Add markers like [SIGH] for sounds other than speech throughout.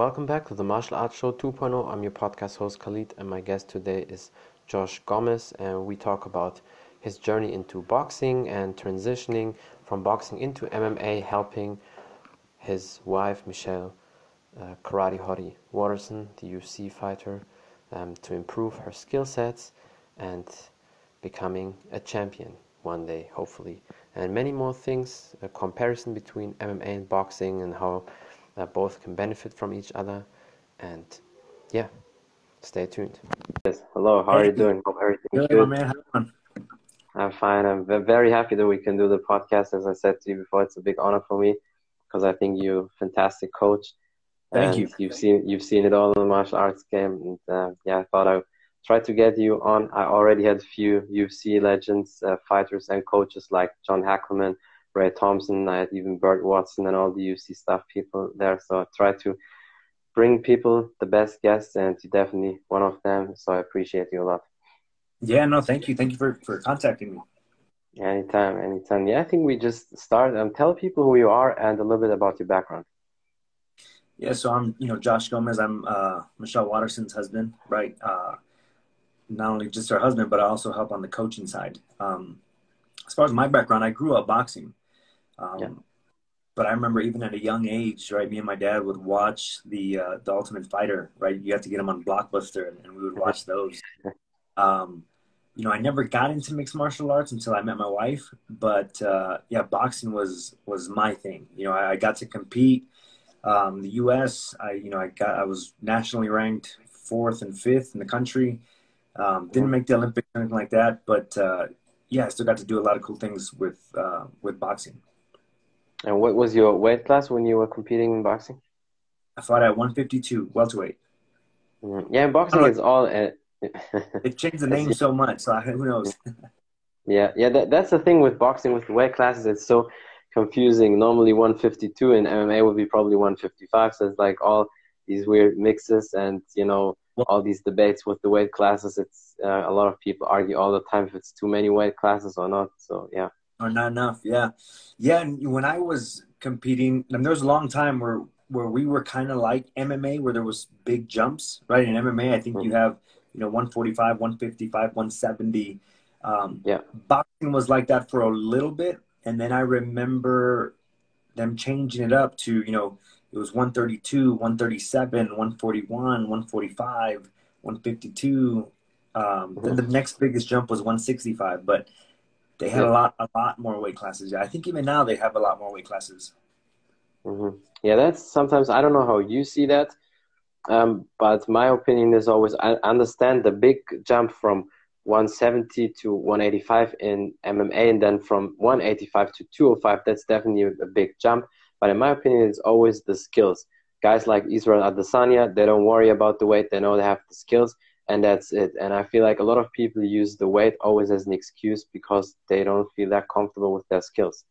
welcome back to the Martial Arts Show 2.0. I'm your podcast host Khalid, and my guest today is Josh Gomez, and we talk about his journey into boxing and transitioning from boxing into MMA, helping his wife Michelle uh, Karate Hottie Waterson, the UFC fighter, um, to improve her skill sets and becoming a champion one day, hopefully, and many more things. A comparison between MMA and boxing and how that both can benefit from each other. And yeah, stay tuned. Yes, hello. How are you doing? Hope everything's good. man. I'm fine. I'm very happy that we can do the podcast. As I said to you before, it's a big honor for me because I think you're a fantastic coach. Thank you. You've seen you've seen it all in the martial arts game, and uh, yeah, I thought I tried to get you on. I already had a few UFC legends, uh, fighters, and coaches like John Hackleman, Ray Thompson. I had even Burt Watson and all the UFC stuff people there. So I try to bring people the best guests, and you're definitely one of them. So I appreciate you a lot. Yeah, no, thank you. Thank you for, for contacting me. Anytime, anytime. Yeah, I think we just start and um, tell people who you are and a little bit about your background. Yeah, so I'm, you know, Josh Gomez. I'm uh, Michelle Waterson's husband, right? Uh, not only just her husband, but I also help on the coaching side. Um, as far as my background, I grew up boxing. Um, yeah. But I remember even at a young age, right? Me and my dad would watch the uh, the Ultimate Fighter, right? You have to get them on Blockbuster, and, and we would watch those. [LAUGHS] Um, you know, I never got into mixed martial arts until I met my wife. But uh, yeah, boxing was was my thing. You know, I, I got to compete. Um, the U.S. I you know I got I was nationally ranked fourth and fifth in the country. Um, didn't make the Olympics or anything like that, but uh, yeah, I still got to do a lot of cool things with uh, with boxing. And what was your weight class when you were competing in boxing? I fought at 152 welterweight. Mm-hmm. Yeah, boxing is all. [LAUGHS] Uh, it changed the name so much, so who knows? [LAUGHS] yeah, yeah. That, that's the thing with boxing with the weight classes. It's so confusing. Normally 152 in MMA would be probably 155. So it's like all these weird mixes and you know all these debates with the weight classes. It's uh, a lot of people argue all the time if it's too many weight classes or not. So yeah. Or not enough. Yeah, yeah. And when I was competing, and there was a long time where where we were kind of like MMA, where there was big jumps. Right in MMA, I think mm-hmm. you have you know 145 155 170 um, yeah boxing was like that for a little bit and then i remember them changing it up to you know it was 132 137 141 145 152 um, then the next biggest jump was 165 but they had yeah. a lot a lot more weight classes yeah i think even now they have a lot more weight classes mm-hmm. yeah that's sometimes i don't know how you see that um, but my opinion is always I understand the big jump from 170 to 185 in MMA, and then from 185 to 205. That's definitely a big jump. But in my opinion, it's always the skills. Guys like Israel Adesanya, they don't worry about the weight. They know they have the skills, and that's it. And I feel like a lot of people use the weight always as an excuse because they don't feel that comfortable with their skills.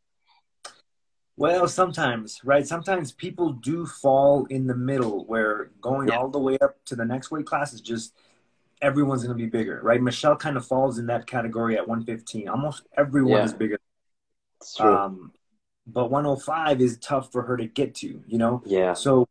Well, sometimes, right? Sometimes people do fall in the middle where going yeah. all the way up to the next weight class is just everyone's going to be bigger, right? Michelle kind of falls in that category at 115. Almost everyone yeah. is bigger. It's true. Um, but 105 is tough for her to get to, you know? Yeah. So,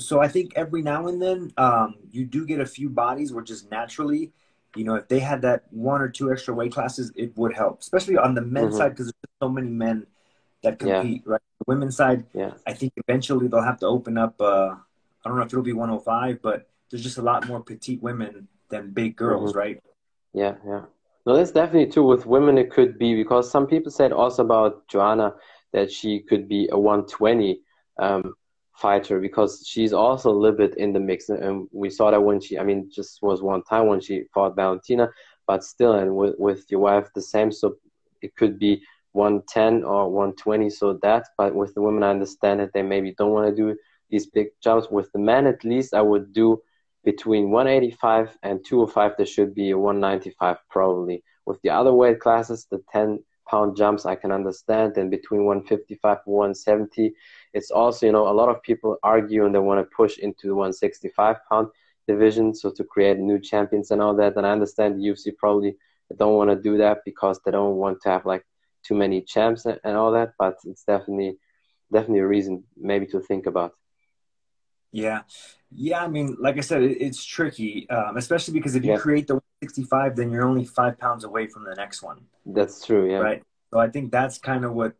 so I think every now and then um, you do get a few bodies where just naturally, you know, if they had that one or two extra weight classes, it would help, especially on the men's mm-hmm. side because there's so many men – that compete, yeah. right? The women's side, yeah. I think eventually they'll have to open up. Uh, I don't know if it'll be 105, but there's just a lot more petite women than big girls, mm-hmm. right? Yeah, yeah. No, that's definitely true. With women, it could be because some people said also about Joanna that she could be a 120 um, fighter because she's also a little bit in the mix. And we saw that when she, I mean, just was one time when she fought Valentina, but still, and with, with your wife, the same. So it could be 110 or 120 so that but with the women i understand that they maybe don't want to do these big jumps. With the men at least i would do between 185 and 205 there should be a 195 probably. With the other weight classes the 10 pound jumps i can understand. And between 155 and 170 it's also you know a lot of people argue and they want to push into the 165 pound division so to create new champions and all that and i understand the ufc probably don't want to do that because they don't want to have like too many champs and all that, but it's definitely definitely a reason maybe to think about. Yeah, yeah. I mean, like I said, it's tricky, um, especially because if you yeah. create the 165, then you're only five pounds away from the next one. That's true. Yeah. Right. So I think that's kind of what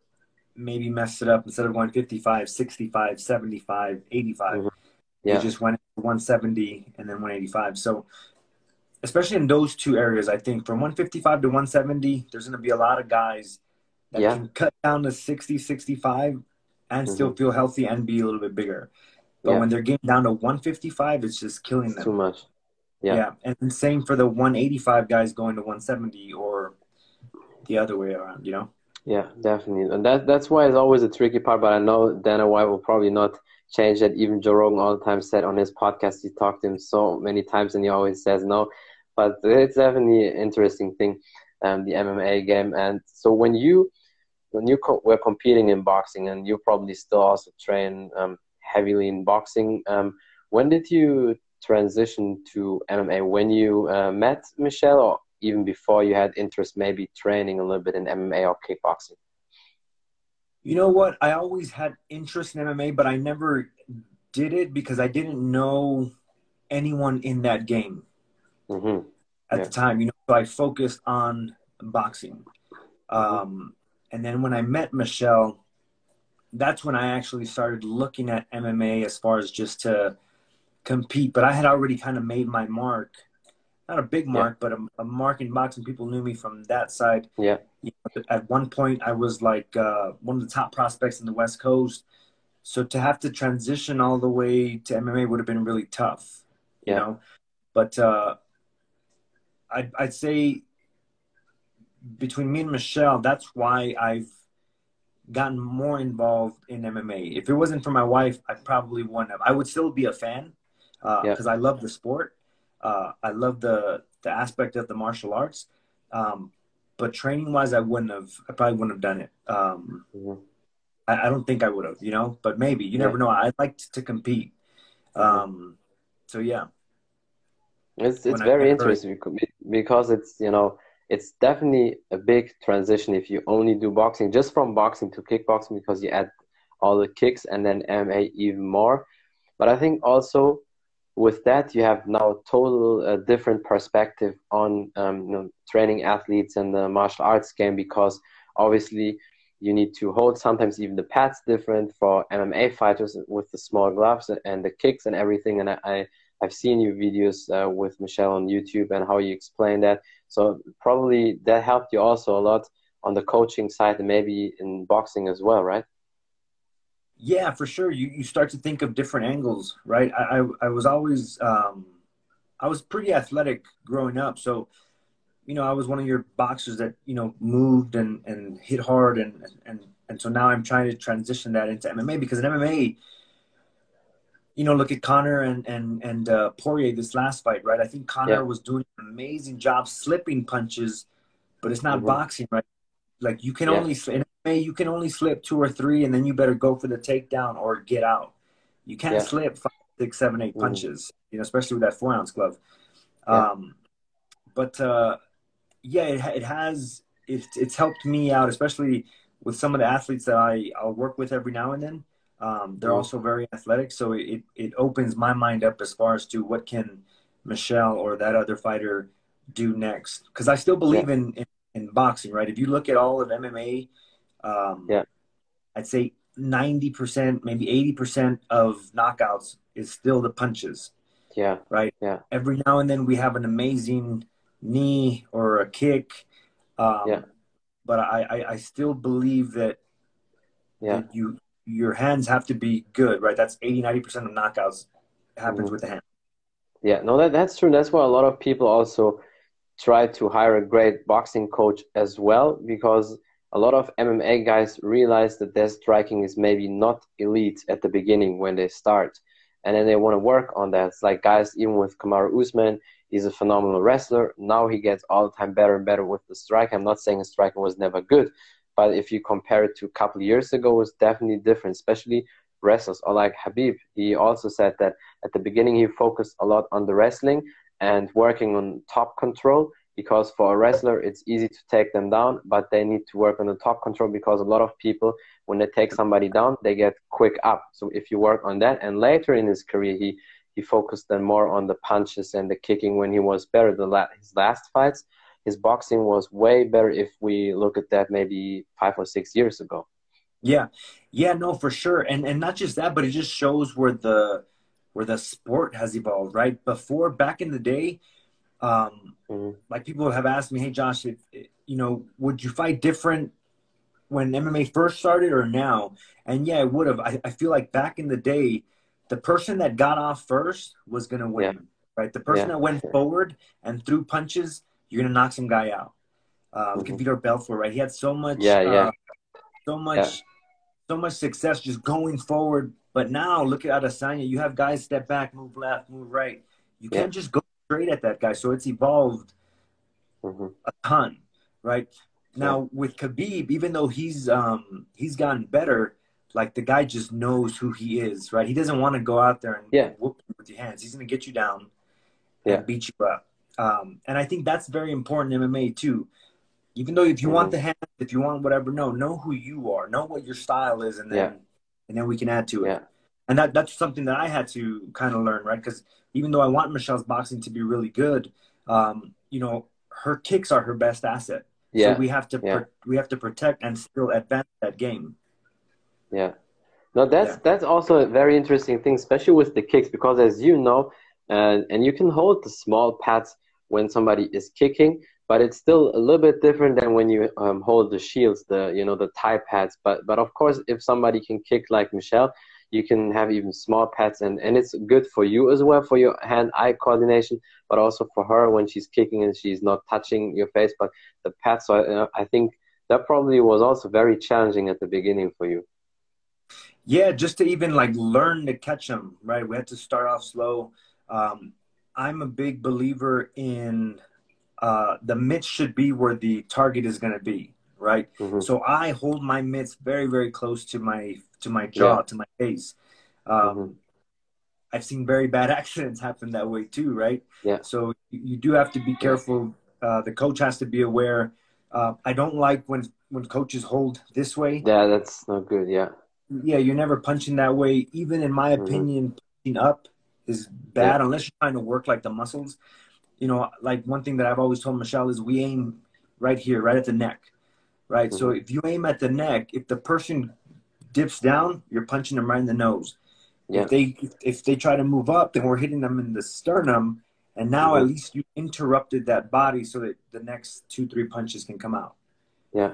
maybe messed it up. Instead of 155, 65, 75, 85, mm-hmm. yeah. you just went 170 and then 185. So especially in those two areas, I think from 155 to 170, there's going to be a lot of guys that yeah. can cut down to 60, 65 and mm-hmm. still feel healthy and be a little bit bigger. But yeah. when they're getting down to 155, it's just killing it's them. Too much. Yeah. Yeah. And same for the 185 guys going to 170 or the other way around, you know? Yeah, definitely. And that that's why it's always a tricky part, but I know Dana White will probably not change that. Even Joe Rogan all the time said on his podcast, he talked to him so many times and he always says no. But it's definitely an interesting thing, um, the MMA game. And so when you when you co- were competing in boxing, and you probably still also train um, heavily in boxing, um, when did you transition to MMA? When you uh, met Michelle, or even before you had interest, maybe training a little bit in MMA or kickboxing? You know what? I always had interest in MMA, but I never did it because I didn't know anyone in that game mm-hmm. at yeah. the time. You know, so I focused on boxing. Um, and then when I met Michelle, that's when I actually started looking at MMA as far as just to compete. But I had already kind of made my mark, not a big mark, yeah. but a, a, mark in boxing. People knew me from that side. Yeah. You know, at one point, I was like uh, one of the top prospects in the West Coast. So to have to transition all the way to MMA would have been really tough. You yeah. know, but uh, I'd, I'd say between me and Michelle, that's why I've gotten more involved in MMA. If it wasn't for my wife, I probably wouldn't have. I would still be a fan because uh, yeah. I love the sport. Uh, I love the the aspect of the martial arts. Um, but training wise, I wouldn't have. I probably wouldn't have done it. Um, mm-hmm. I, I, don't think I would have. You know, but maybe you yeah. never know. I like to compete. Mm-hmm. Um, so yeah. It's it's when very interesting because it's you know it's definitely a big transition if you only do boxing just from boxing to kickboxing because you add all the kicks and then MMA even more. But I think also with that you have now a total uh, different perspective on um, you know, training athletes and the martial arts game because obviously you need to hold sometimes even the pads different for MMA fighters with the small gloves and the kicks and everything. And I, I've seen your videos uh, with Michelle on YouTube and how you explain that. So probably that helped you also a lot on the coaching side and maybe in boxing as well, right? Yeah, for sure. You you start to think of different angles, right? I I, I was always um, I was pretty athletic growing up, so you know I was one of your boxers that you know moved and and hit hard and and and so now I'm trying to transition that into MMA because in MMA you know, look at connor and and and uh, Poirier this last fight, right? I think connor yeah. was doing an amazing job slipping punches, but it's not mm-hmm. boxing, right? Like you can yeah. only in you can only slip two or three, and then you better go for the takedown or get out. You can't yeah. slip five, six, seven, eight mm-hmm. punches, you know, especially with that four ounce glove. Um, but uh, yeah, it, it has it, it's helped me out, especially with some of the athletes that I I'll work with every now and then um, they're also very athletic, so it, it opens my mind up as far as to what can Michelle or that other fighter do next. Because I still believe yeah. in, in, in boxing, right? If you look at all of MMA, um, yeah, I'd say ninety percent, maybe eighty percent of knockouts is still the punches. Yeah. Right. Yeah. Every now and then we have an amazing knee or a kick. Um, yeah. But I, I, I still believe that yeah. That you your hands have to be good, right? That's 80, 90% of knockouts happens mm-hmm. with the hand. Yeah, no, that, that's true. That's why a lot of people also try to hire a great boxing coach as well, because a lot of MMA guys realize that their striking is maybe not elite at the beginning when they start. And then they want to work on that. It's like guys, even with Kamaru Usman, he's a phenomenal wrestler. Now he gets all the time better and better with the strike. I'm not saying his striking was never good, but if you compare it to a couple years ago, it's definitely different, especially wrestlers or like Khabib. He also said that at the beginning he focused a lot on the wrestling and working on top control because for a wrestler it's easy to take them down, but they need to work on the top control because a lot of people when they take somebody down they get quick up. So if you work on that, and later in his career he he focused then more on the punches and the kicking when he was better. The la- his last fights, his boxing was way better if we look at that maybe five or six years ago. Yeah, yeah, no, for sure, and and not just that, but it just shows where the where the sport has evolved. Right before, back in the day, um, mm-hmm. like people have asked me, "Hey, Josh, if, you know, would you fight different when MMA first started or now?" And yeah, I would have. I, I feel like back in the day, the person that got off first was gonna win. Yeah. Right, the person yeah. that went forward and threw punches, you're gonna knock some guy out. Uh, mm-hmm. Look at Vitor Belfort, right? He had so much, yeah, yeah. Uh, so much so much success just going forward. But now look at Adesanya. You have guys step back, move left, move right. You can't just go straight at that guy. So it's evolved mm-hmm. a ton, right? Now with Khabib, even though he's um he's gotten better, like the guy just knows who he is, right? He doesn't want to go out there and yeah. whoop you with your hands. He's gonna get you down yeah. and beat you up. Um, and I think that's very important in MMA too. Even though if you mm-hmm. want the hand, if you want whatever, no, know who you are, know what your style is, and then yeah. and then we can add to it. Yeah. And that that's something that I had to kind of learn, right? Because even though I want Michelle's boxing to be really good, um, you know, her kicks are her best asset. Yeah. So we have to yeah. we have to protect and still advance that game. Yeah. No, that's yeah. that's also a very interesting thing, especially with the kicks, because as you know, uh, and you can hold the small pads when somebody is kicking, but it's still a little bit different than when you um, hold the shields, the you know the Thai pads. But but of course, if somebody can kick like Michelle, you can have even small pets and and it's good for you as well for your hand-eye coordination, but also for her when she's kicking and she's not touching your face, but the pads. So I, I think that probably was also very challenging at the beginning for you. Yeah, just to even like learn to catch them, right? We had to start off slow. Um, I'm a big believer in uh, the mitts should be where the target is going to be, right? Mm-hmm. So I hold my mitts very, very close to my to my jaw, yeah. to my face. Um, mm-hmm. I've seen very bad [LAUGHS] accidents happen that way too, right? Yeah. So you, you do have to be careful. Uh, the coach has to be aware. Uh, I don't like when when coaches hold this way. Yeah, that's not good. Yeah. Yeah, you're never punching that way. Even in my mm-hmm. opinion, mm-hmm. punching up is bad yeah. unless you're trying to work like the muscles you know, like one thing that I've always told Michelle is we aim right here, right at the neck, right? Mm-hmm. So if you aim at the neck, if the person dips down, you're punching them right in the nose. Yeah. If they if they try to move up, then we're hitting them in the sternum, and now mm-hmm. at least you interrupted that body so that the next two three punches can come out. Yeah.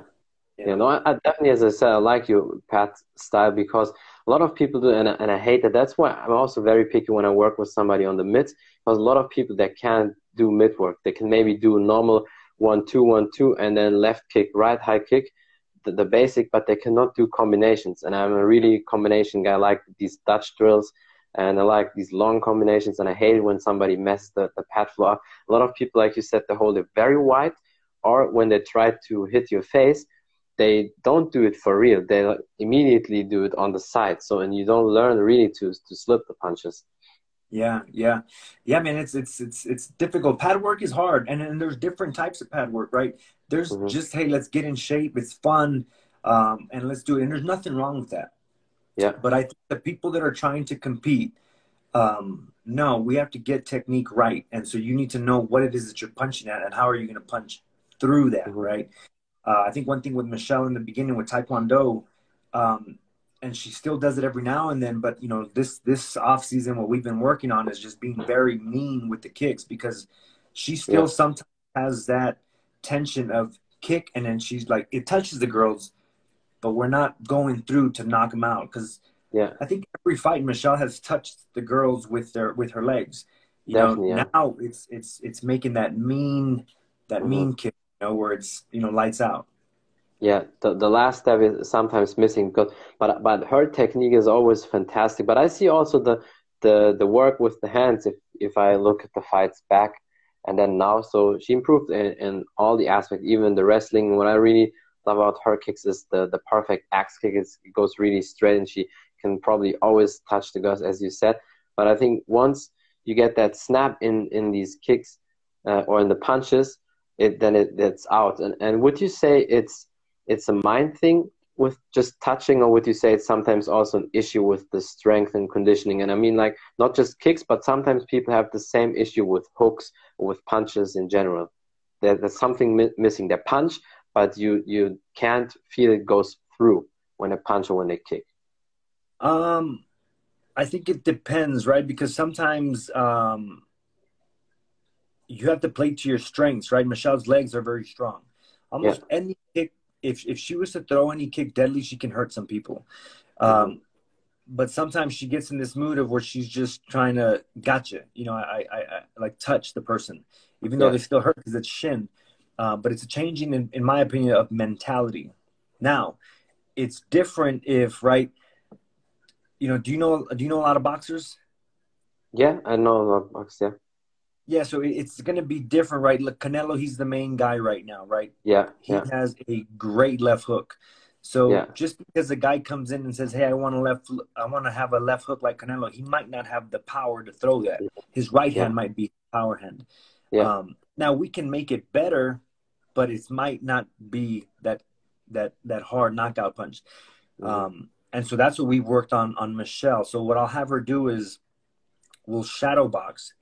Yeah, no, I, I, definitely, as I said, I like your Pat style because a lot of people do, and I, and I hate that. That's why I'm also very picky when I work with somebody on the mitts because a lot of people that can't do mitt work. They can maybe do normal one two one two and then left kick, right high kick, the, the basic, but they cannot do combinations. And I'm a really combination guy. I like these Dutch drills and I like these long combinations. And I hate when somebody messes the, the pad floor. A lot of people, like you said, they hold it very wide, or when they try to hit your face, they don't do it for real. They immediately do it on the side. So, and you don't learn really to to slip the punches. Yeah, yeah, yeah, man. It's it's it's it's difficult. Pad work is hard, and and there's different types of pad work, right? There's mm-hmm. just hey, let's get in shape. It's fun, um, and let's do it. And there's nothing wrong with that. Yeah. But I think the people that are trying to compete, um, no, we have to get technique right, and so you need to know what it is that you're punching at, and how are you going to punch through that, mm-hmm. right? Uh, I think one thing with Michelle in the beginning with Taekwondo, um, and she still does it every now and then. But you know, this this off season, what we've been working on is just being very mean with the kicks because she still yeah. sometimes has that tension of kick, and then she's like, it touches the girls, but we're not going through to knock them out because yeah, I think every fight Michelle has touched the girls with their with her legs. You Definitely, know, yeah. now it's it's it's making that mean that mm-hmm. mean kick, you know, where it's you know lights out. Yeah, the, the last step is sometimes missing because but but her technique is always fantastic. But I see also the the the work with the hands if if I look at the fights back and then now so she improved in, in all the aspects, even the wrestling. What I really love about her kicks is the the perfect axe kick. It goes really straight and she can probably always touch the guys as you said. But I think once you get that snap in in these kicks uh, or in the punches, it then it, it's out. And and would you say it's it's a mind thing with just touching, or would you say it's sometimes also an issue with the strength and conditioning? And I mean, like not just kicks, but sometimes people have the same issue with hooks or with punches in general. There, there's something mi missing. They punch, but you you can't feel it goes through when a punch or when they kick. Um, I think it depends, right? Because sometimes um, you have to play to your strengths, right? Michelle's legs are very strong. Almost yeah. any kick, if if she was to throw any kick deadly, she can hurt some people. Um. But sometimes she gets in this mood of where she's just trying to gotcha, you know, I, I, I like touch the person, even though they still hurt because it's shin. Uh, but it's a changing, in, in my opinion, of mentality. Now, it's different if right. You know, do you know do you know a lot of boxers? Yeah, I know a lot of boxers. Yeah yeah, so it's going to be different, right? Look, Canelo, he's the main guy right now, right? Yeah. He yeah. has a great left hook. So yeah. just because a guy comes in and says, "Hey, I want to left, I want to have a left hook like Canelo," he might not have the power to throw that. His right yeah. hand might be power hand. Yeah. Um, now we can make it better, but it might not be that that that hard knockout punch. Mm-hmm. Um, and so that's what we've worked on on Michelle. So what I'll have her do is we'll shadow box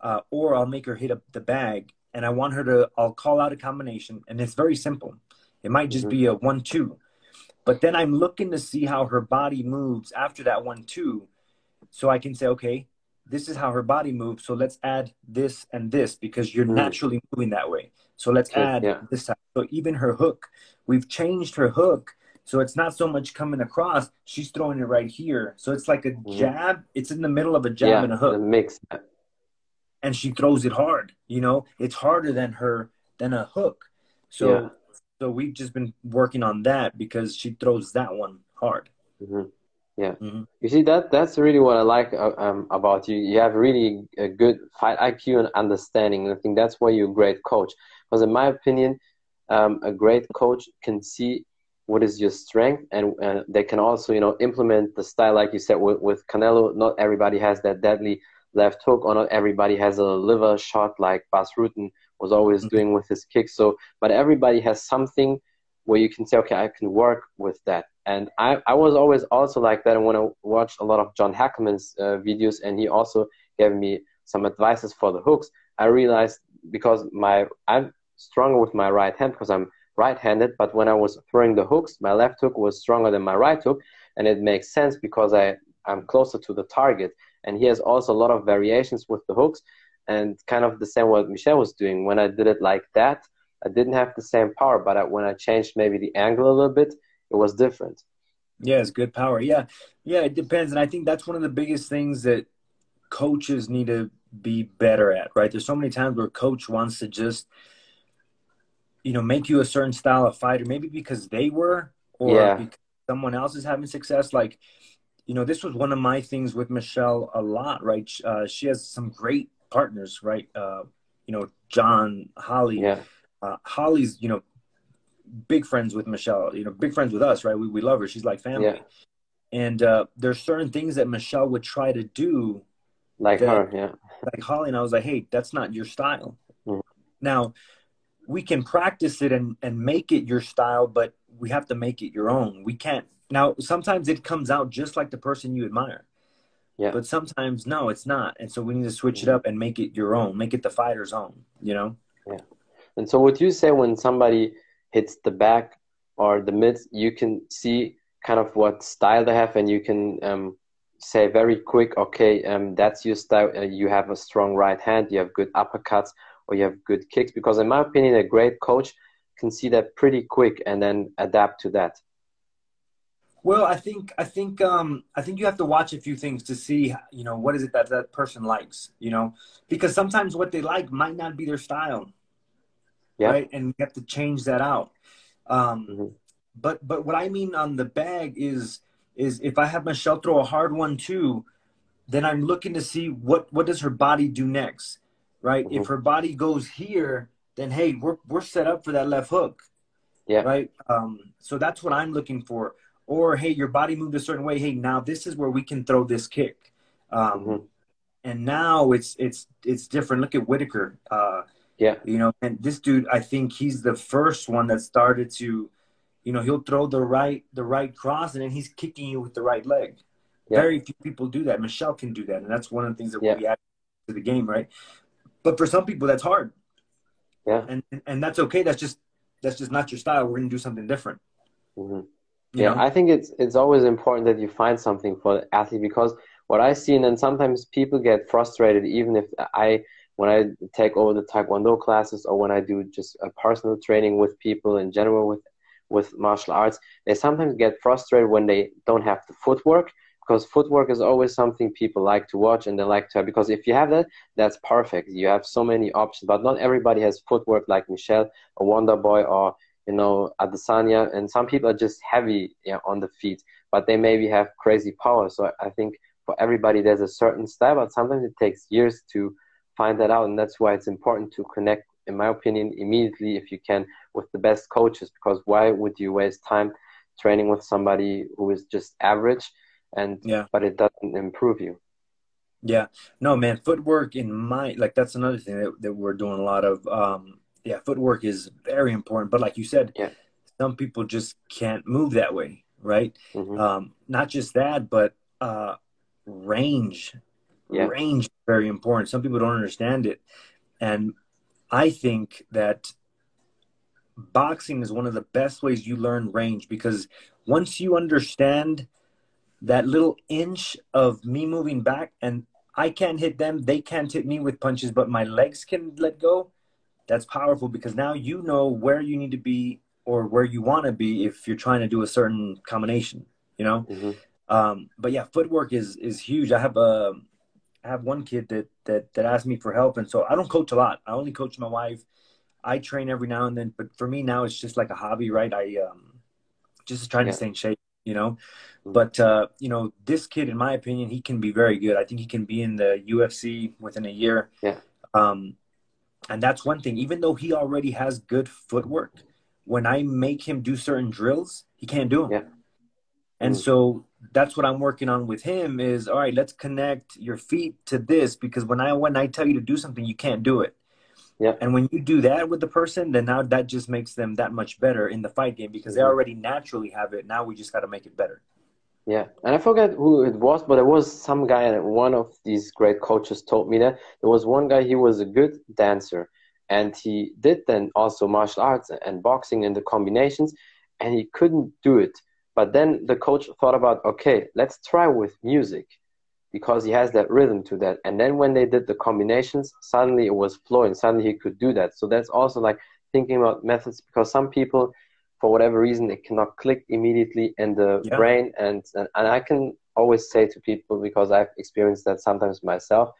uh, or I'll make her hit up the bag and I want her to, I'll call out a combination and it's very simple. It might just mm-hmm. be a one, two, but then I'm looking to see how her body moves after that one, two. So I can say, okay, this is how her body moves. So let's add this and this because you're mm-hmm. naturally moving that way. So let's okay, add yeah. this. So even her hook, we've changed her hook. So it's not so much coming across. She's throwing it right here. So it's like a mm-hmm. jab. It's in the middle of a jab yeah, and a hook. mix and she throws it hard. You know, it's harder than her than a hook. So yeah. so we've just been working on that because she throws that one hard. Mm-hmm. Yeah, mm-hmm. you see that that's really what I like uh, um, about you. You have really a good fight IQ and understanding. And I think that's why you're a great coach. Because in my opinion, um, a great coach can see what is your strength and, and they can also you know implement the style like you said with, with Canelo. Not everybody has that deadly left hook, or not everybody has a liver shot like Bas Rutten was always mm-hmm. doing with his kicks. So, but everybody has something where you can say, okay, I can work with that. And I, I was always also like that. And when I watched a lot of John Hackleman's uh, videos, and he also gave me some advices for the hooks, I realized because my I'm stronger with my right hand because I'm right-handed. But when I was throwing the hooks, my left hook was stronger than my right hook, and it makes sense because I I'm closer to the target. And he has also a lot of variations with the hooks and kind of the same what Michelle was doing. When I did it like that, I didn't have the same power, but I, when I changed maybe the angle a little bit, it was different. Yeah, it's good power. Yeah, yeah, it depends, and I think that's one of the biggest things that coaches need to be better at. Right? There's so many times where coach wants to just, you know, make you a certain style of fighter, maybe because they were, or yeah. because someone else is having success. Like, you know, this was one of my things with Michelle a lot, right? Uh, she has some great partners, right? Uh, you know, John, Holly. Yeah. Uh, Holly's, you know, big friends with Michelle, you know, big friends with us, right? We, we love her. She's like family. Yeah. And uh, there's certain things that Michelle would try to do. Like that, her, yeah. Like Holly. And I was like, hey, that's not your style. Mm-hmm. Now, we can practice it and, and make it your style, but we have to make it your own. We can't now, sometimes it comes out just like the person you admire. Yeah. But sometimes no, it's not. And so we need to switch it up and make it your own, make it the fighter's own, you know? Yeah. And so what you say when somebody hits the back or the mid, you can see kind of what style they have and you can um, say very quick, okay, um, that's your style. Uh, you have a strong right hand, you have good uppercuts, or you have good kicks. Because in my opinion, a great coach can see that pretty quick and then adapt to that. Well, I think I think um, I think you have to watch a few things to see, you know, what is it that that person likes, you know, because sometimes what they like might not be their style, yeah. right? And you have to change that out. Um, mm-hmm. But but what I mean on the bag is is if I have Michelle throw a hard one too, then I'm looking to see what what does her body do next, right? Mm-hmm. If her body goes here, then hey, we're we're set up for that left hook, yeah, right. Um, so that's what I'm looking for or hey, your body moved a certain way. Hey, now this is where we can throw this kick. Um, mm-hmm. And now it's it's it's different. Look at Whittaker. Uh, Yeah. You know, and this dude, I think he's the first one that started to, you know, he'll throw the right the right cross and then he's kicking you with the right leg. Yeah. Very few people do that. Michelle can do that, and that's one of the things that yeah. we add to the game, right? But for some people, that's hard. Yeah. And and that's okay. That's just that's just not your style. We're gonna do something different. Mm-hmm. Yeah, know? I think it's it's always important that you find something for the athlete because what I see, and then sometimes people get frustrated even if I when I take over the Taekwondo classes or when I do just a personal training with people in general with with martial arts, they sometimes get frustrated when they don't have the footwork because footwork is always something people like to watch and they like to have because if you have that that's perfect you have so many options but not everybody has footwork like michelle or wonder boy or you know adesanya and some people are just heavy you know, on the feet but they maybe have crazy power. So i think for everybody there's a certain style but sometimes it takes years to find that out and that's why it's important to connect in my opinion immediately if you can with the best coaches because why would you waste time training with somebody who is just average and yeah. but it doesn't improve you? Yeah. No man footwork in my like that's another thing that, that we're doing a lot of um yeah footwork is very important but like you said yeah some people just can't move that way right mm-hmm. um not just that but uh range yeah. range is very important some people don't understand it and i think that boxing is one of the best ways you learn range because once you understand that little inch of me moving back and I can't hit them, they can't hit me with punches, but my legs can let go. That's powerful because now you know where you need to be or where you want to be if you're trying to do a certain combination, you know? Mm-hmm. Um, but yeah, footwork is, is huge. I have a, I have one kid that, that, that asked me for help. And so I don't coach a lot. I only coach my wife. I train every now and then, but for me now it's just like a hobby, right? I, um, just trying yeah. to stay in shape you know. Mm-hmm. But uh, you know, this kid, in my opinion, he can be very good. I think he can be in the UFC within a year. Yeah. Um, and that's one thing. Even though he already has good footwork, when I make him do certain drills, he can't do them. Yeah. And mm. so that's what I'm working on with him is all right, let's connect your feet to this because when I when I tell you to do something, you can't do it. Yeah. And when you do that with the person, then now that just makes them that much better in the fight game because they mm-hmm. already naturally have it. Now we just got to make it better. Yeah, and I forget who it was, but it was some guy, and one of these great coaches told me that there was one guy. He was a good dancer, and he did then also martial arts and boxing and the combinations, and he couldn't do it. But then the coach thought about, okay, let's try with music because he has that rhythm to that. And then when they did the combinations, suddenly it was flowing. Suddenly he could do that. So that's also like thinking about methods because some people, for whatever reason, it cannot click immediately in the yeah. brain. And, and and I can always say to people because I've experienced that sometimes myself.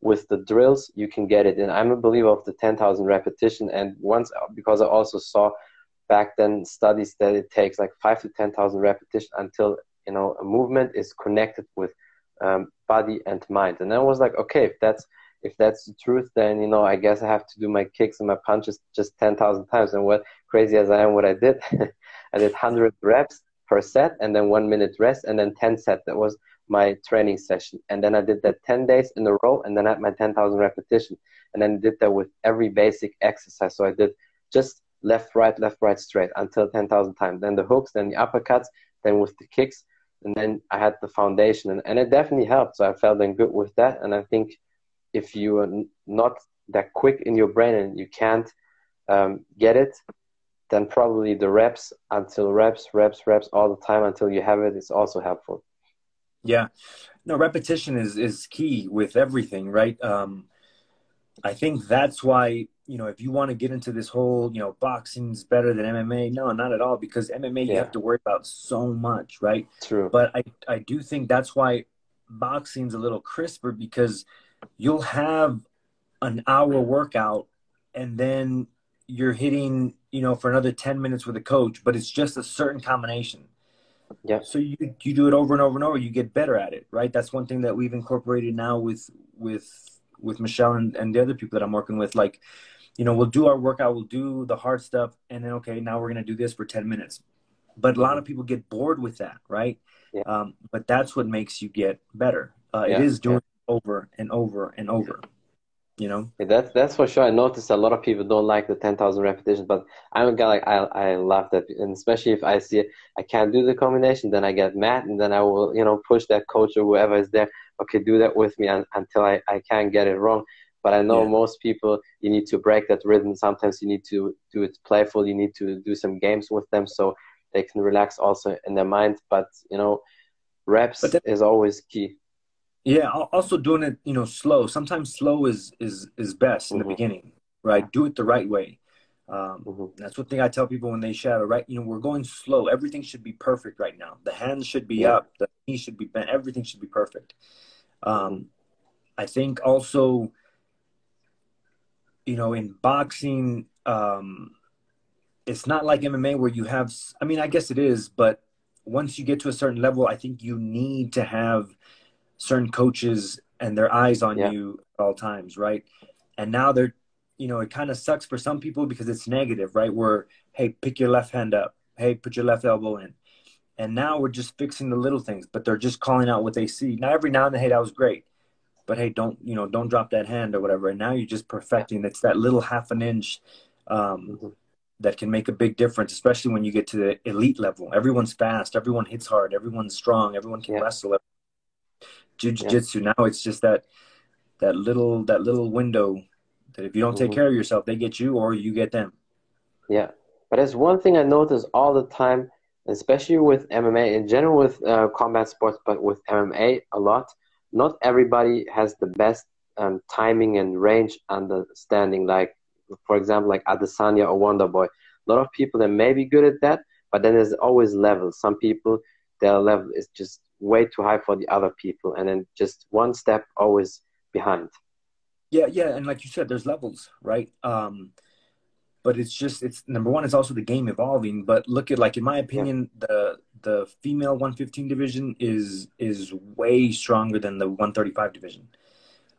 With the drills, you can get it. And I'm a believer of the 10,000 repetition. And once, because I also saw back then studies that it takes like five to 10,000 repetition until, you know, a movement is connected with um, body and mind. And I was like, okay, if that's if that's the truth, then you know, I guess I have to do my kicks and my punches just ten thousand times. And what crazy as I am, what I did, [LAUGHS] I did hundred reps per set, and then one minute rest, and then ten set. That was my training session. And then I did that ten days in a row, and then I had my ten thousand repetition. And then did that with every basic exercise. So I did just left, right, left, right, straight until ten thousand times. Then the hooks, then the uppercuts, then with the kicks and then I had the foundation, and, and it definitely helped. So I felt then good with that, and I think if you are not that quick in your brain and you can't um, get it, then probably the reps until reps, reps, reps all the time until you have it is also helpful. Yeah, no, repetition is is key with everything, right? Um, I think that's why you know, if you want to get into this whole, you know, boxing's better than MMA, no, not at all, because MMA yeah. you have to worry about so much, right? True. But I, I do think that's why boxing's a little crisper because you'll have an hour workout and then you're hitting, you know, for another 10 minutes with a coach, but it's just a certain combination. Yeah. So you you do it over and over and over, you get better at it, right? That's one thing that we've incorporated now with with with Michelle and, and the other people that I'm working with. Like you know, we'll do our workout, we'll do the hard stuff, and then okay, now we're gonna do this for ten minutes. But a lot of people get bored with that, right? Yeah. Um, but that's what makes you get better. Uh, yeah. It is doing. Over and over and over. you know. That's that's for sure. I noticed a lot of people don't like the ten thousand repetitions, but I'm a guy like I I love that, and especially if I see it, I can't do the combination, then I get mad, and then I will you know push that coach or whoever is there. Okay, do that with me until I I can't get it wrong. But I know yeah. most people, you need to break that rhythm. Sometimes you need to do it playful. You need to do some games with them so they can relax also in their mind. But you know, reps that, is always key. Yeah, also doing it, you know, slow. Sometimes slow is is is best in mm-hmm. the beginning, right? Do it the right way. Um, mm-hmm. That's one thing I tell people when they shadow, right? You know, we're going slow. Everything should be perfect right now. The hands should be yeah. up. The knee should be bent. Everything should be perfect. Um, mm-hmm. I think also, you know, in boxing, um, it's not like MMA where you have. I mean, I guess it is, but once you get to a certain level, I think you need to have certain coaches and their eyes on yeah. you at all times, right? And now they're, you know, it kind of sucks for some people because it's negative, right? Where, hey, pick your left hand up. Hey, put your left elbow in. And now we're just fixing the little things, but they're just calling out what they see. Now, every now and then, hey, that was great. But hey, don't, you know, don't drop that hand or whatever. And now you're just perfecting. It's that little half an inch um, mm-hmm. that can make a big difference, especially when you get to the elite level. Everyone's fast, everyone hits hard, everyone's strong, everyone can yeah. wrestle, jiu-jitsu. Yeah. now it's just that that little that little window that if you don't take mm-hmm. care of yourself they get you or you get them. Yeah. But there's one thing i notice all the time especially with mma in general with uh, combat sports but with mma a lot not everybody has the best um, timing and range understanding. Like for example like adesanya or wonder boy. A lot of people that may be good at that but then there's always levels. Some people their level is just way too high for the other people and then just one step always behind. Yeah yeah and like you said there's levels right? Um but it's just it's number one it's also the game evolving but look at like in my opinion yeah. the the female 115 division is is way stronger than the 135 division.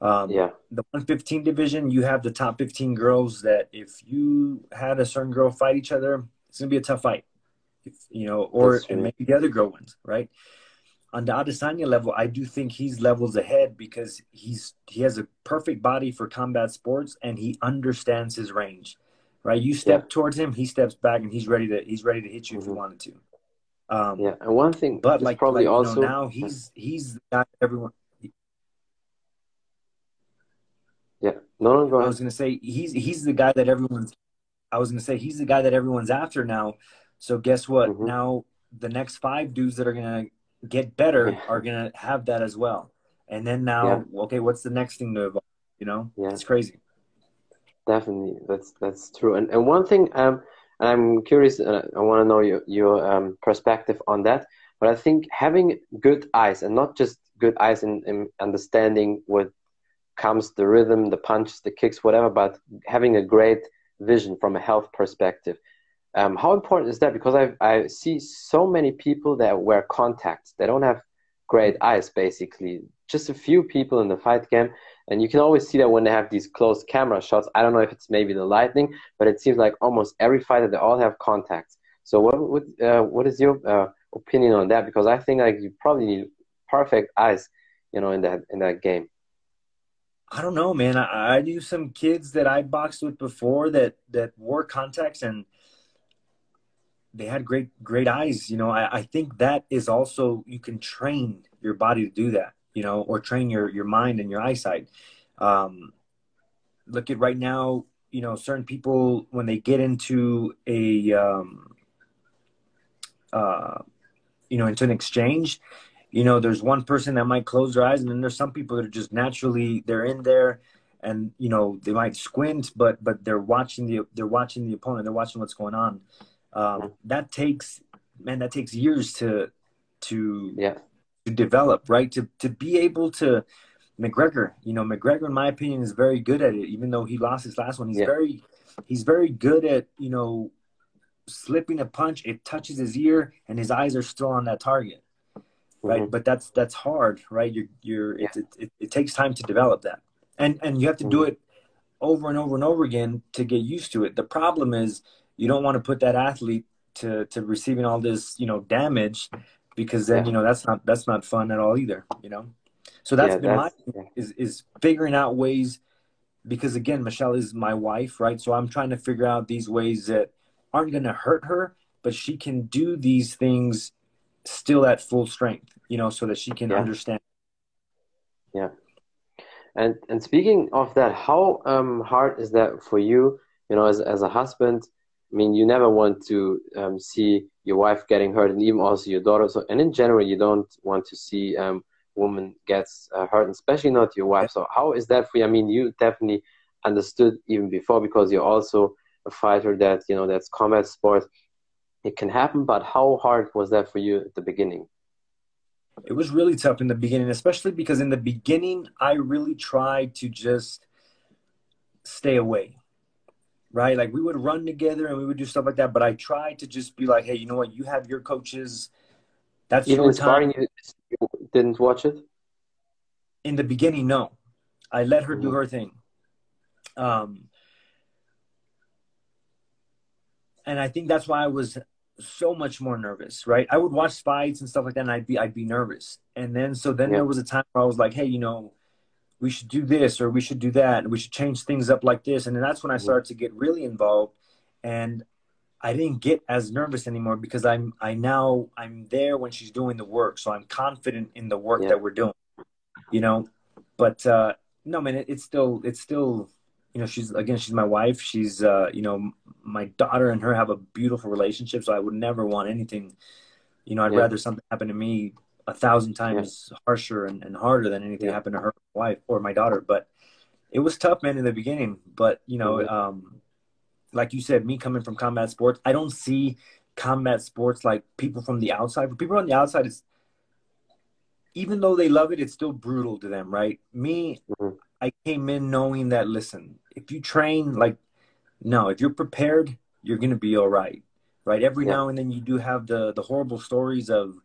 Um, yeah. the 115 division you have the top 15 girls that if you had a certain girl fight each other it's gonna be a tough fight if, you know or and maybe the other girl wins right on the Adesanya level, I do think he's levels ahead because he's he has a perfect body for combat sports and he understands his range. Right, you step yeah. towards him, he steps back, and he's ready to he's ready to hit you mm-hmm. if you mm-hmm. wanted to. Um, yeah, and one thing, but like probably like, also know, now he's he's the guy everyone. Yeah, no, no. I was gonna say he's he's the guy that everyone's. I was gonna say he's the guy that everyone's after now. So guess what? Mm-hmm. Now the next five dudes that are gonna get better yeah. are gonna have that as well. And then now, yeah. okay, what's the next thing to evolve? You know, yeah. it's crazy. Definitely, that's that's true. And and one thing, um, I'm curious. Uh, I want to know your your um, perspective on that. But I think having good eyes and not just good eyes in, in understanding what comes the rhythm, the punches, the kicks, whatever, but having a great vision from a health perspective um, how important is that? Because I I see so many people that wear contacts. They don't have great eyes, basically. Just a few people in the fight game, and you can always see that when they have these close camera shots. I don't know if it's maybe the lighting, but it seems like almost every fighter they all have contacts. So what what uh, what is your uh, opinion on that? Because I think like you probably need perfect eyes, you know, in that in that game. I don't know, man. I, I knew some kids that I boxed with before that that wore contacts and they had great great eyes you know I, I think that is also you can train your body to do that you know or train your your mind and your eyesight. Um look at right now you know certain people when they get into a um uh you know into an exchange you know there's one person that might close their eyes and then there's some people that are just naturally they're in there and you know they might squint but but they're watching the they're watching the opponent they're watching what's going on um, that takes man that takes years to to yeah to develop right to to be able to McGregor you know McGregor in my opinion is very good at it even though he lost his last one he's yeah. very he's very good at you know slipping a punch it touches his ear and his eyes are still on that target right mm-hmm. but that's that's hard right you're you're yeah. it, it, it, takes time to develop that and and you have to mm-hmm. do it over and over and over again to get used to it the problem is you don't want to put that athlete to to receiving all this you know damage because then yeah. you know that's not that's not fun at all either you know so that's yeah, been that's, my yeah. is is figuring out ways because again, Michelle is my wife, right? So I'm trying to figure out these ways that aren't going to hurt her, but she can do these things still at full strength, you know, so that she can understand. Yeah. And and speaking of that, how um, hard is that for you? You know, as as a husband, I mean, you never want to um, see your wife getting hurt, and even also your daughter. So, and in general, you don't want to see um, woman gets uh, hurt, and especially not your wife. So, how is that for you? I mean, you definitely understood even before because you're also a fighter. That you know, that's combat sport. It can happen, but how hard was that for you at the beginning? It was really tough in the beginning, especially because in the beginning, I really tried to just stay away, right? Like we would run together and we would do stuff like that. But I tried to just be like, hey, you know what? You have your coaches. That's Even your time. you you didn't watch it. In the beginning, no. I let her do Mhm. her thing. Um, and I think that's why I was so much more nervous, right? I would watch fights and stuff like that, and I'd be I'd be nervous. And then so then Yeah. there was a time where I was like, hey, you know, we should do this or we should do that, and we should change things up like this. And then that's when I started to get really involved, and I didn't get as nervous anymore because I'm I now I'm there when she's doing the work, so I'm confident in the work Yeah. that we're doing, you know. But uh, no, man, it, it's still it's still you know she's again she's my wife she's uh you know my daughter and her have a beautiful relationship so i would never want anything you know i'd Yeah. rather something happen to me a thousand times harsher and, and harder than anything Yeah. happen to her wife or my daughter but it was tough man in the beginning but you know Mhm. um like you said me coming from combat sports i don't see combat sports like people from the outside but people on the outside it's even though they love it it's still brutal to them right me Mhm. I came in knowing that listen, if you train like no, if you're prepared, you're gonna be all right. Right? Every Yeah. now and then you do have the the horrible stories of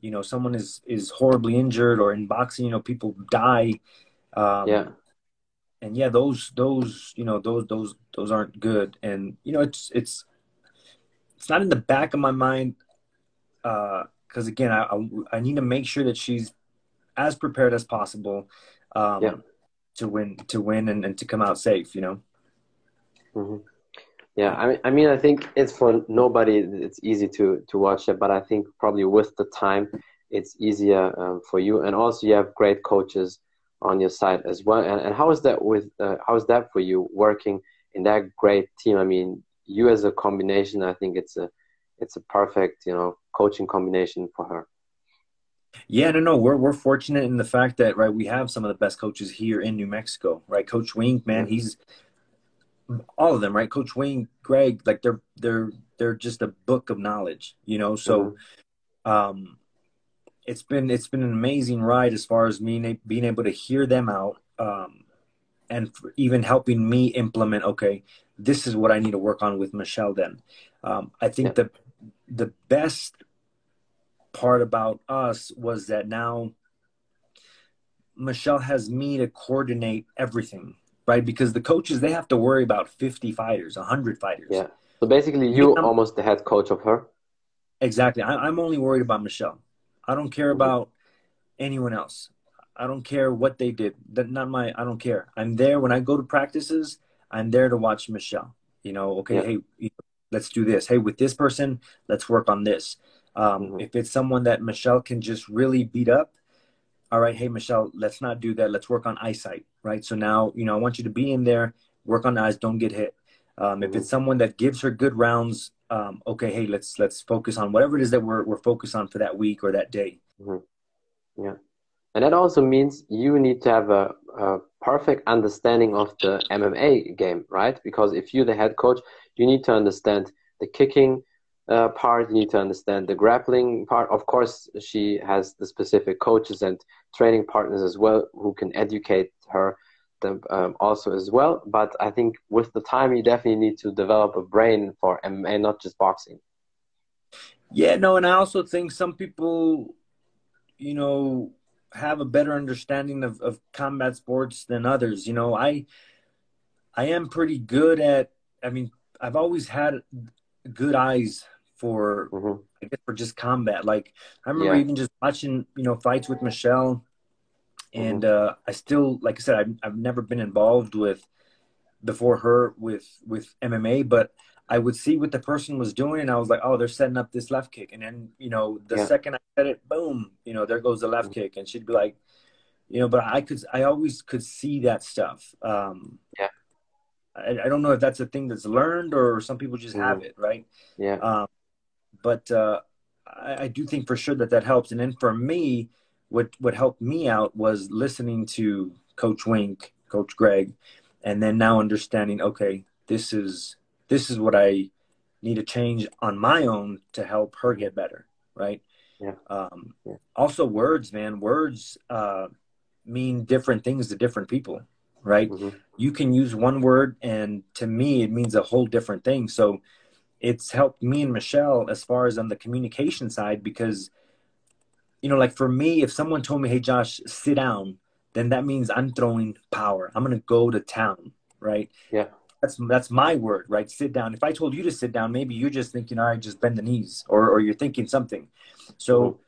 you know someone is is horribly injured or in boxing you know people die um Yeah. and yeah those those you know those those those aren't good and you know it's it's it's not in the back of my mind uh because again I, I i need to make sure that she's as prepared as possible um Yeah. to win to win and, and to come out safe you know hmm Yeah, I mean, I mean, I think it's for nobody. It's easy to to watch it, but I think probably with the time, it's easier um, for you. And also, you have great coaches on your side as well. And, and how is that with uh, how is that for you working in that great team? I mean, you as a combination, I think it's a it's a perfect you know coaching combination for her. Yeah, no, no, we're we're fortunate in the fact that right we have some of the best coaches here in New Mexico, right? Coach Wink, man, Mhm. he's all of them, right? Coach Wayne, Greg, like they're they're they're just a book of knowledge, you know. So, um, it's been it's been an amazing ride as far as me na- being able to hear them out, um, and even helping me implement. Okay, this is what I need to work on with Michelle. Then, um, I think Yeah. the the best part about us was that now Michelle has me to coordinate everything, right? Because the coaches they have to worry about 50 fighters, 100 fighters. Yeah. So basically, you Yeah. almost the head coach of her. Exactly. I, I'm only worried about Michelle. I don't care Mhm. about anyone else. I don't care what they did. That not my. I don't care. I'm there when I go to practices. I'm there to watch Michelle. You know, okay, Yeah. hey, you know, let's do this. Hey, with this person, let's work on this. Um, Mhm. If it's someone that Michelle can just really beat up, all right, hey Michelle, let's not do that. Let's work on eyesight, right? So now, you know, I want you to be in there, work on eyes, don't get hit. Um, If it's someone that gives her good rounds, um, okay, hey, let's let's focus on whatever it is that we're we're focused on for that week or that day. Yeah. And that also means you need to have a, a perfect understanding of the MMA game, right? Because if you're the head coach, you need to understand the kicking uh, part, you need to understand the grappling part. Of course, she has the specific coaches and training partners as well who can educate her them, um, also as well. But I think with the time, you definitely need to develop a brain for MMA, not just boxing. Yeah, no, and I also think some people, you know, have a better understanding of, of combat sports than others. You know, I I am pretty good at I mean, I've always had good eyes for hmm I guess for just combat. Like I remember Yeah. even just watching, you know, fights with Michelle and uh, I still, like I said, I've, I've never been involved with before her with with MMA, but I would see what the person was doing, and I was like, oh, they're setting up this left kick, and then you know, the yeah. second I said it, boom, you know, there goes the left mm-hmm. kick, and she'd be like, you know, but I could, I always could see that stuff. Um, yeah. I, I don't know if that's a thing that's learned or some people just mm-hmm. have it, right? Yeah. Um, but uh, I, I do think for sure that that helps, and then for me, what what helped me out was listening to Coach Wink, Coach Greg, and then now understanding, okay, this is this is what I need to change on my own to help her get better, right? Yeah. Um, yeah. Also, words, man, words uh, mean different things to different people, right? Mm-hmm. You can use one word, and to me, it means a whole different thing. So, it's helped me and Michelle as far as on the communication side because you know, like for me, if someone told me, "Hey, Josh, sit down," then that means I'm throwing power. I'm gonna go to town, right? Yeah. That's that's my word, right? Sit down. If I told you to sit down, maybe you're just thinking, "All right, just bend the knees," or or you're thinking something. So. Mm-hmm.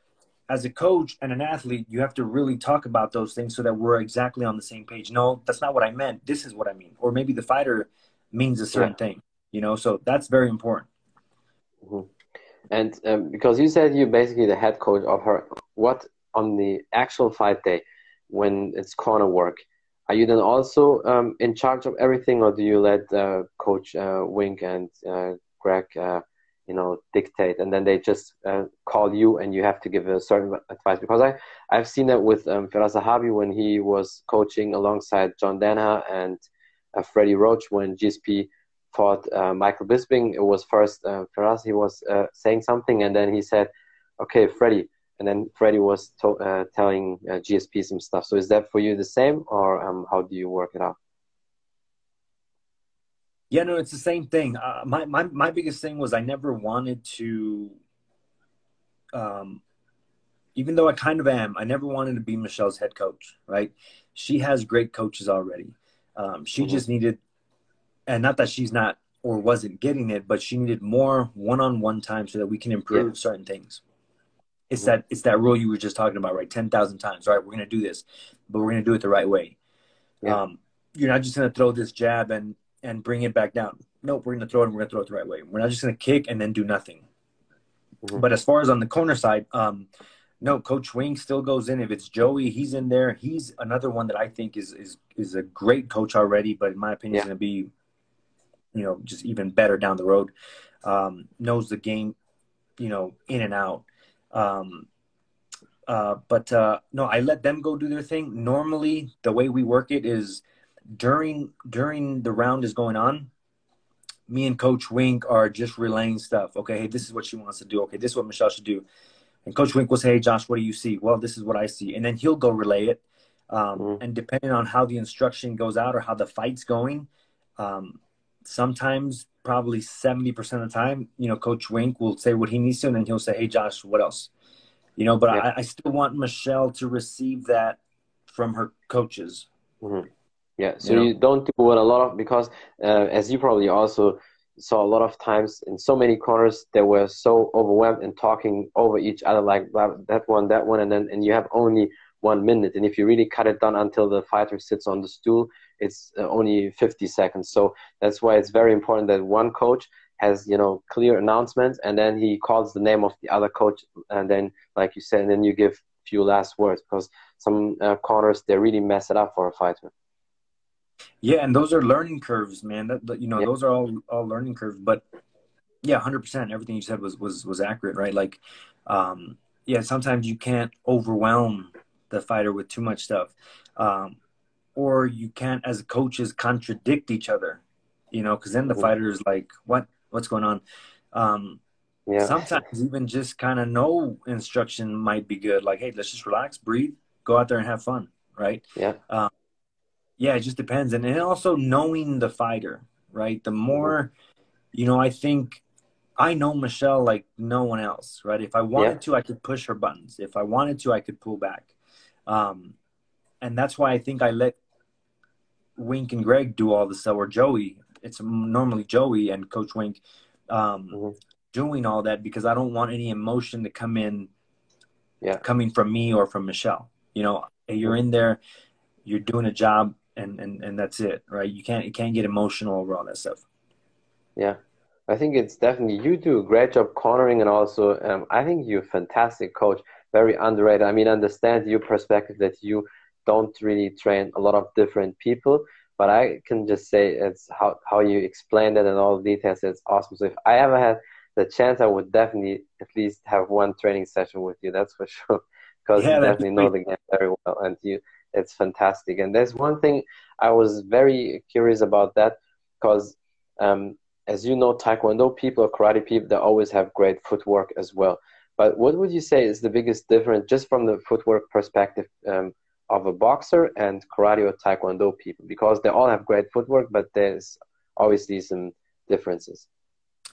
As a coach and an athlete, you have to really talk about those things so that we're exactly on the same page. No, that's not what I meant. This is what I mean. Or maybe the fighter means a certain yeah. thing, you know. So that's very important. Mm-hmm. And um, because you said you're basically the head coach of her, what on the actual fight day when it's corner work, are you then also um, in charge of everything, or do you let uh, Coach uh, Wink and uh, Greg, uh, you know, dictate, and then they just uh, call you and you have to give a certain advice? Because I I've seen that with um, Firas Zahabi when he was coaching alongside John Danaher and uh, Freddie Roach when GSP fought uh, Michael Bisping, it was first uh, Firas. He was uh, saying something, and then he said, "Okay, Freddie." And then Freddie was to- uh, telling uh, GSP some stuff. So is that for you the same, or um, how do you work it out? Yeah, no, it's the same thing. Uh, my, my my biggest thing was I never wanted to. Um, even though I kind of am, I never wanted to be Michelle's head coach. Right? She has great coaches already. Um, she mm-hmm. just needed and not that she's not or wasn't getting it, but she needed more one-on-one time so that we can improve yeah. certain things. It's mm-hmm. that it's that rule you were just talking about, right? Ten thousand times. right? we're gonna do this, but we're gonna do it the right way. Yeah. Um, you're not just gonna throw this jab and and bring it back down. Nope, we're gonna throw it and we're gonna throw it the right way. We're not just gonna kick and then do nothing. Mm-hmm. But as far as on the corner side, um, no, Coach Wink still goes in. If it's Joey, he's in there. He's another one that I think is is is a great coach already, but in my opinion, yeah. is going to be you know, just even better down the road. Um, knows the game, you know, in and out. Um, uh, but uh, no, I let them go do their thing. Normally, the way we work it is during during the round is going on. Me and Coach Wink are just relaying stuff. Okay, hey, this is what she wants to do. Okay, this is what Michelle should do. And Coach Wink will say, "Hey, Josh, what do you see?" Well, this is what I see, and then he'll go relay it. Um, mm-hmm. And depending on how the instruction goes out or how the fight's going, um, sometimes probably 70% of the time, you know, Coach Wink will say what he needs to, and then he'll say, Hey, Josh, what else? You know, but yeah. I, I, still want Michelle to receive that from her coaches. Mm-hmm. Yeah. So you, know? you, don't do what a lot of, because uh, as you probably also saw a lot of times in so many corners, they were so overwhelmed and talking over each other, like that one, that one, and then, and you have only one minute. And if you really cut it down until the fighter sits on the stool, it's uh, only 50 seconds. So that's why it's very important that one coach has you know clear announcements and then he calls the name of the other coach and then like you said and then you give few last words because some uh, corners they really mess it up for a fighter yeah and those are learning curves man. That, you know yeah. those are all all learning curves but yeah 100% everything you said was was was accurate right? Like um yeah sometimes you can't overwhelm the fighter with too much stuff um or you can't as coaches contradict each other you know because then the fighter is like what? What's going on? Um yeah. sometimes even just kind of no instruction might be good like hey let's just relax breathe go out there and have fun right? Yeah. Um, yeah it just depends and then also knowing the fighter right the more you know i think i know michelle like no one else right if i wanted yeah. to i could push her buttons if i wanted to i could pull back um and that's why i think i let Wink and Greg do all the stuff, or Joey. It's normally Joey and Coach Wink um, mm-hmm. doing all that because I don't want any emotion to come in, yeah, coming from me or from Michelle. You know, you're in there, you're doing a job, and and and that's it, right? You can't you can't get emotional over all that stuff. Yeah, I think it's definitely you do a great job cornering, and also um, I think you're a fantastic coach, very underrated. I mean, understand your perspective that you don't really train a lot of different people, but I can just say it's how how you explained it and all the details. It's awesome. So if I ever had the chance, I would definitely at least have one training session with you. That's for [LAUGHS] sure, because yeah, you definitely know the game very well, and you it's fantastic. And there's one thing I was very curious about that because, um, as you know, Taekwondo people, karate people, they always have great footwork as well. But what would you say is the biggest difference, just from the footwork perspective, um, of a boxer and karate or Taekwondo people? Because they all have great footwork, but there's obviously some differences.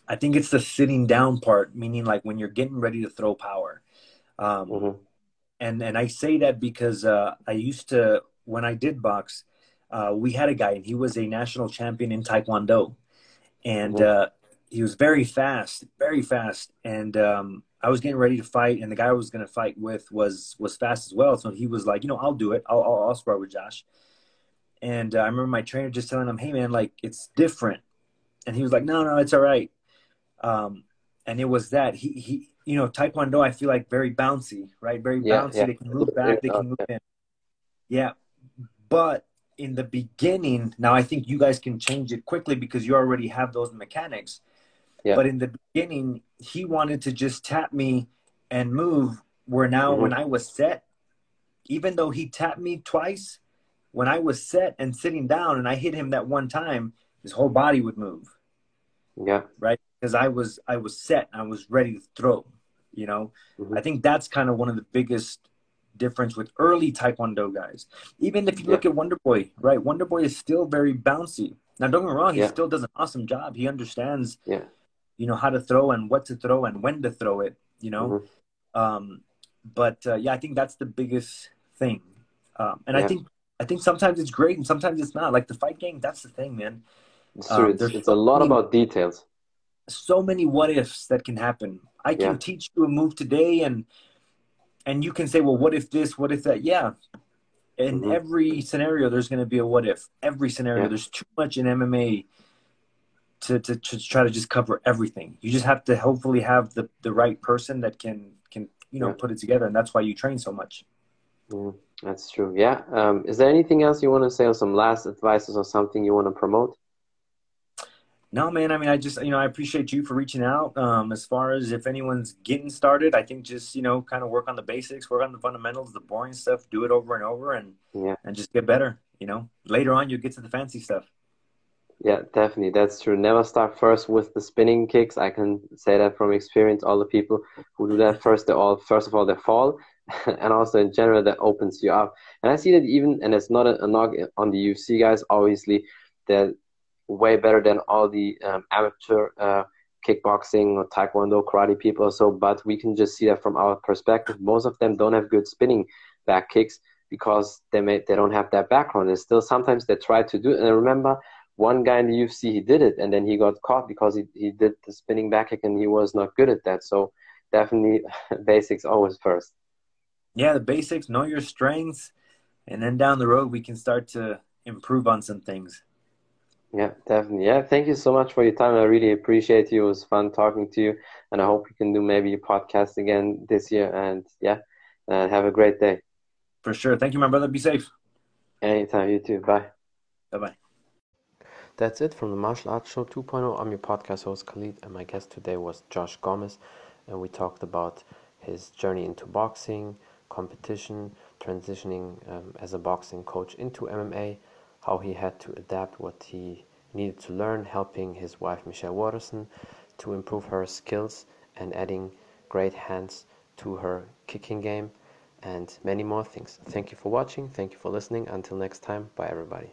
I think it's the sitting down part, meaning like when you're getting ready to throw power. Um, mm-hmm and and I say that because uh, I used to when I did box, uh, we had a guy and he was a national champion in Taekwondo, and uh, he was very fast, very fast, and um, I was getting ready to fight, and the guy I was going to fight with was was fast as well. So he was like, you know, I'll do it. I'll I'll, I'll spar with Josh. And uh, I remember my trainer just telling him, "Hey man, like it's different," and he was like, "No, no, it's all right." Um, and it was that he he you know, Taekwondo, I feel like very bouncy, right? Very yeah, bouncy. Yeah. They can move back, they can move in. Yeah. But in the beginning, now I think you guys can change it quickly because you already have those mechanics. Yeah. But in the beginning, he wanted to just tap me and move. Where now, mm-hmm. when I was set, even though he tapped me twice, when I was set and sitting down and I hit him that one time, his whole body would move. Yeah. Right because I was I was set. I was ready to throw. You know, mm-hmm. I think that's kind of one of the biggest difference with early Taekwondo guys. Even if you yeah. look at Wonder Boy, right? Wonder Boy is still very bouncy. Now, don't get me wrong; he yeah. still does an awesome job. He understands, yeah. you know, how to throw and what to throw and when to throw it. You know, mm-hmm. um, but uh, yeah, I think that's the biggest thing. Um, and. I think I think sometimes it's great and sometimes it's not. Like the fight game, that's the thing, man. It's Um, it's, it's a lot about details so many what ifs that can happen. I can yeah. teach you a move today and and you can say, well, what if this, what if that? Yeah. In mm-hmm. every scenario, there's going to be a what if. Every scenario, yeah. there's too much in MMA to, to, to try to just cover everything. You just have to hopefully have the, the right person that can can you know yeah. put it together, and that's why you train so much. Mm, that's true. Yeah. Um, is there anything else you want to say, or some last advices, or something you want to promote? No, man. I mean, I just you know I appreciate you for reaching out. Um, as far as if anyone's getting started, I think just you know kind of work on the basics, work on the fundamentals, the boring stuff, do it over and over, and yeah, and just get better. You know, later on you get to the fancy stuff. Yeah, definitely. That's true. Never start first with the spinning kicks. I can say that from experience. All the people who do that first, they all first of all they fall, [LAUGHS] and also in general that opens you up. And I see that even, and it's not a, a knock on the UFC guys. Obviously, that way better than all the um, amateur uh, kickboxing or taekwondo karate people. So but we can just see that from our perspective most of them don't have good spinning back kicks because they may they don't have that background. And still sometimes they try to do it. And I remember one guy in the UFC he did it and then he got caught because he, he did the spinning back kick and he was not good at that. So definitely [LAUGHS] basics always first. Yeah the basics know your strengths and then down the road we can start to improve on some things yeah, definitely. Yeah, thank you so much for your time. I really appreciate you. It was fun talking to you, and I hope we can do maybe a podcast again this year. And yeah, uh, have a great day. For sure. Thank you, my brother. Be safe. Anytime. You too. Bye. Bye bye. That's it from the Martial Arts Show 2.0. I'm your podcast host Khalid, and my guest today was Josh Gomez, and we talked about his journey into boxing, competition, transitioning um, as a boxing coach into MMA how he had to adapt what he needed to learn, helping his wife Michelle Waterson to improve her skills and adding great hands to her kicking game and many more things. Thank you for watching. Thank you for listening. Until next time, bye everybody.